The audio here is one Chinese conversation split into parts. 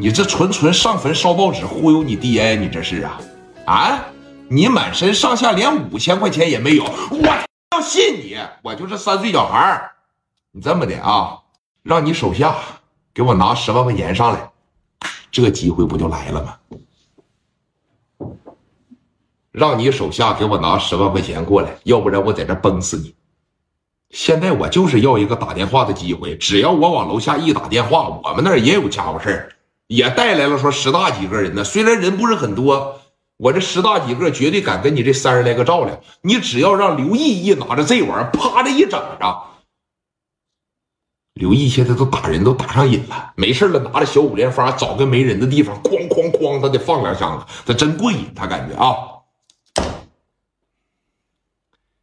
你这纯纯上坟烧报纸忽悠你爹呀？你这是啊？啊？你满身上下连五千块钱也没有，我要信你？我就是三岁小孩你这么的啊？让你手下给我拿十万块钱上来，这机会不就来了吗？让你手下给我拿十万块钱过来，要不然我在这崩死你！现在我就是要一个打电话的机会，只要我往楼下一打电话，我们那儿也有家伙事儿。也带来了说十大几个人呢，虽然人不是很多，我这十大几个绝对敢跟你这三十来个照亮。你只要让刘毅一拿着这玩意儿，啪的一整上。刘毅现在都打人都打上瘾了，没事了拿着小五连发，找个没人的地方，哐哐哐，他得放两枪，他真过瘾，他感觉啊。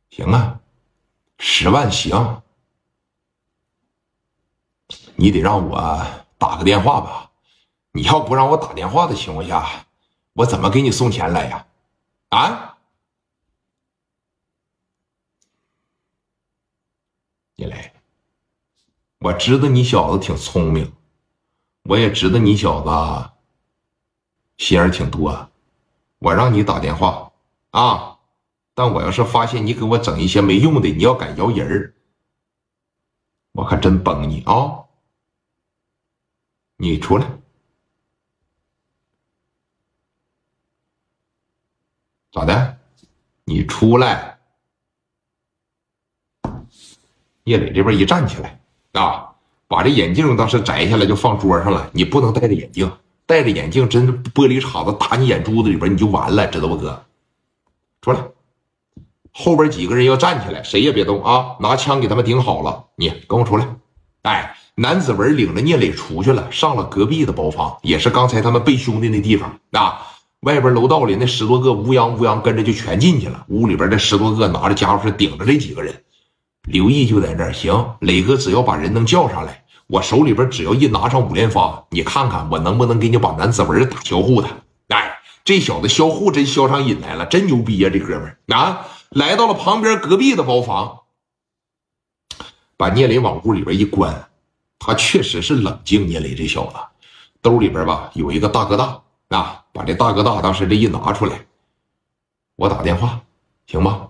行啊，十万行，你得让我打个电话吧。你要不让我打电话的情况下，我怎么给你送钱来呀？啊！你来，我知道你小子挺聪明，我也知道你小子心眼挺多。我让你打电话啊，但我要是发现你给我整一些没用的，你要敢摇人儿，我可真崩你啊！你出来。咋的？你出来！叶磊这边一站起来啊，把这眼镜当时摘下来就放桌上了。你不能戴着眼镜，戴着眼镜真玻璃碴子打你眼珠子里边你就完了，知道不，哥？出来！后边几个人要站起来，谁也别动啊！拿枪给他们顶好了。你跟我出来！哎，南子文领着聂磊出去了，上了隔壁的包房，也是刚才他们背兄弟那地方啊。外边楼道里那十多个乌泱乌泱跟着就全进去了。屋里边这十多个拿着家伙事顶着这几个人，刘毅就在这儿。行，磊哥只要把人能叫上来，我手里边只要一拿上五连发，你看看我能不能给你把南子文打销户的。哎，这小子销户真销上瘾来了，真牛逼呀！这哥们儿啊，来到了旁边隔壁的包房，把聂磊往屋里边一关，他确实是冷静。聂磊这小子兜里边吧有一个大哥大。啊，把这大哥大当时这一拿出来，我打电话，行吗？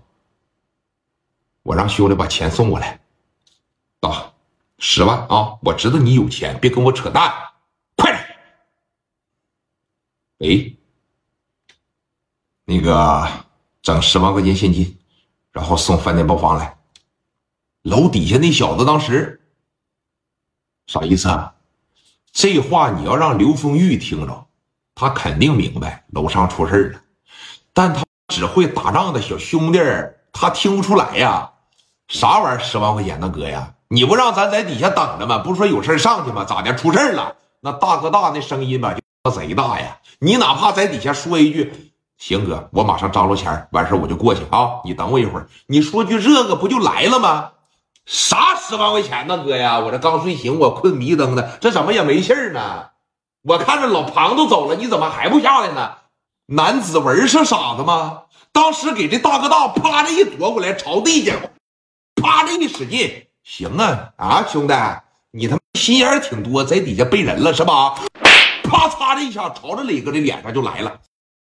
我让兄弟把钱送过来，啊十万啊！我知道你有钱，别跟我扯淡，快点！喂，那个整十万块钱现金，然后送饭店包房来。楼底下那小子当时啥意思啊？这话你要让刘丰玉听着。他肯定明白楼上出事了，但他只会打仗的小兄弟他听不出来呀。啥玩意儿十万块钱呢，哥呀？你不让咱在底下等着吗？不是说有事上去吗？咋的？出事了？那大哥大那声音吧，就贼大呀。你哪怕在底下说一句“行哥，我马上张罗钱，完事我就过去啊，你等我一会儿。”你说句这个不就来了吗？啥十万块钱呢，哥呀？我这刚睡醒，我困迷瞪的，这怎么也没信儿呢？我看着老庞都走了，你怎么还不下来呢？男子文是傻子吗？当时给这大哥大啪的一夺过来，朝地下啪的一使劲，行啊啊，兄弟，你他妈心眼挺多，在底下背人了是吧？啪嚓的一下，朝着磊哥的脸上就来了。